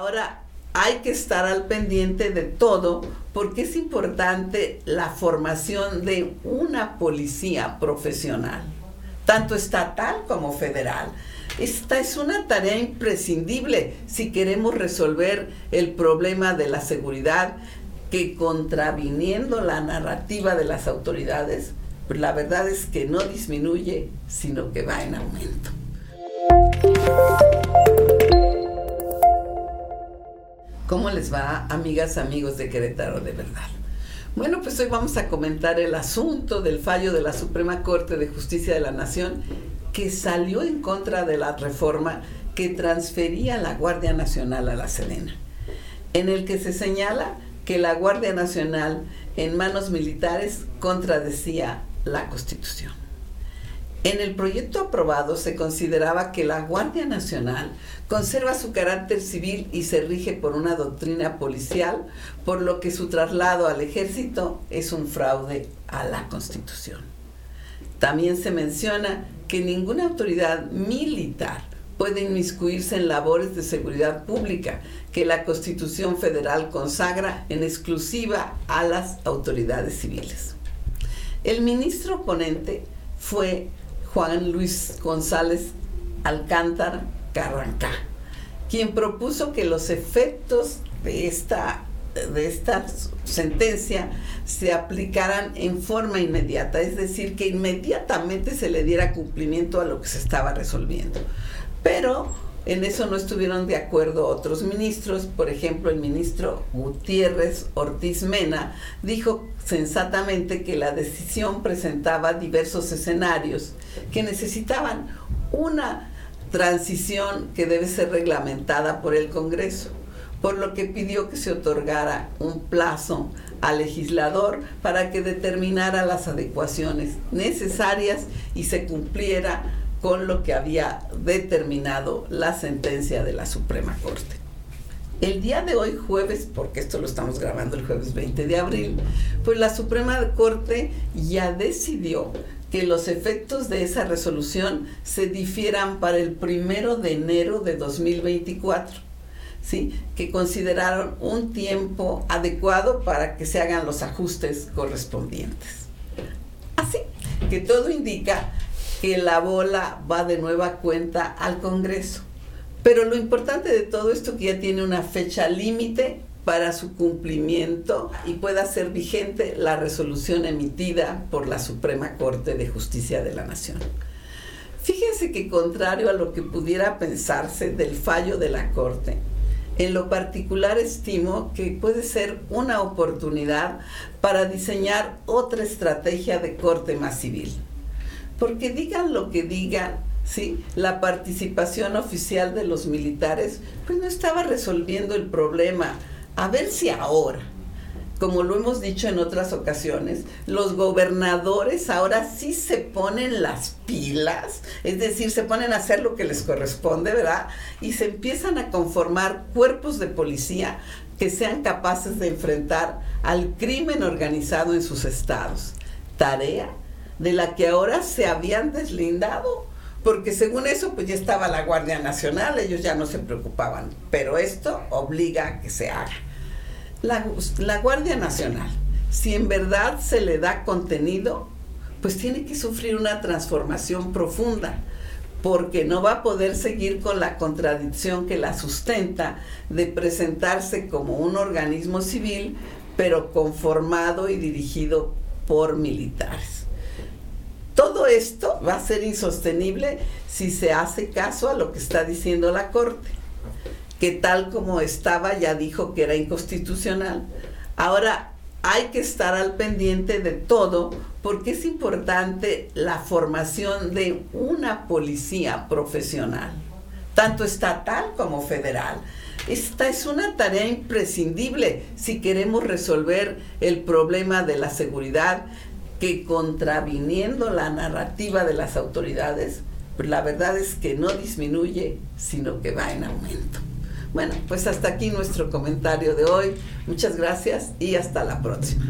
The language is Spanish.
Ahora, hay que estar al pendiente de todo porque es importante la formación de una policía profesional, tanto estatal como federal. Esta es una tarea imprescindible si queremos resolver el problema de la seguridad que contraviniendo la narrativa de las autoridades, la verdad es que no disminuye, sino que va en aumento. ¿Cómo les va, amigas, amigos de Querétaro de verdad? Bueno, pues hoy vamos a comentar el asunto del fallo de la Suprema Corte de Justicia de la Nación que salió en contra de la reforma que transfería la Guardia Nacional a la Sedena, en el que se señala que la Guardia Nacional en manos militares contradecía la Constitución. En el proyecto aprobado se consideraba que la Guardia Nacional conserva su carácter civil y se rige por una doctrina policial, por lo que su traslado al ejército es un fraude a la Constitución. También se menciona que ninguna autoridad militar puede inmiscuirse en labores de seguridad pública que la Constitución Federal consagra en exclusiva a las autoridades civiles. El ministro ponente fue Juan Luis González Alcántara Carrancá, quien propuso que los efectos de esta, de esta sentencia se aplicaran en forma inmediata, es decir, que inmediatamente se le diera cumplimiento a lo que se estaba resolviendo. Pero en eso no estuvieron de acuerdo otros ministros, por ejemplo, el ministro Gutiérrez Ortiz Mena dijo sensatamente que la decisión presentaba diversos escenarios que necesitaban una transición que debe ser reglamentada por el Congreso, por lo que pidió que se otorgara un plazo al legislador para que determinara las adecuaciones necesarias y se cumpliera con lo que había determinado la sentencia de la Suprema Corte. El día de hoy, jueves, porque esto lo estamos grabando el jueves 20 de abril, pues la Suprema Corte ya decidió que los efectos de esa resolución se difieran para el primero de enero de 2024. ¿sí? que consideraron un tiempo adecuado para que se hagan los ajustes correspondientes. Así que todo indica que la bola va de nueva cuenta al Congreso. Pero lo importante de todo esto que ya tiene una fecha límite para su cumplimiento y pueda ser vigente la resolución emitida por la Suprema Corte de Justicia de la Nación. Fíjense que contrario a lo que pudiera pensarse del fallo de la Corte, en lo particular estimo que puede ser una oportunidad para diseñar otra estrategia de corte más civil porque digan lo que digan, ¿sí? La participación oficial de los militares, pues no estaba resolviendo el problema. A ver si ahora, como lo hemos dicho en otras ocasiones, los gobernadores ahora sí se ponen las pilas, es decir, se ponen a hacer lo que les corresponde, ¿verdad? Y se empiezan a conformar cuerpos de policía que sean capaces de enfrentar al crimen organizado en sus estados. Tarea de la que ahora se habían deslindado, porque según eso pues ya estaba la Guardia Nacional, ellos ya no se preocupaban, pero esto obliga a que se haga. La, la Guardia Nacional, si en verdad se le da contenido, pues tiene que sufrir una transformación profunda, porque no va a poder seguir con la contradicción que la sustenta de presentarse como un organismo civil, pero conformado y dirigido por militares. Todo esto va a ser insostenible si se hace caso a lo que está diciendo la Corte, que tal como estaba ya dijo que era inconstitucional. Ahora hay que estar al pendiente de todo porque es importante la formación de una policía profesional, tanto estatal como federal. Esta es una tarea imprescindible si queremos resolver el problema de la seguridad que contraviniendo la narrativa de las autoridades, pues la verdad es que no disminuye, sino que va en aumento. Bueno, pues hasta aquí nuestro comentario de hoy. Muchas gracias y hasta la próxima.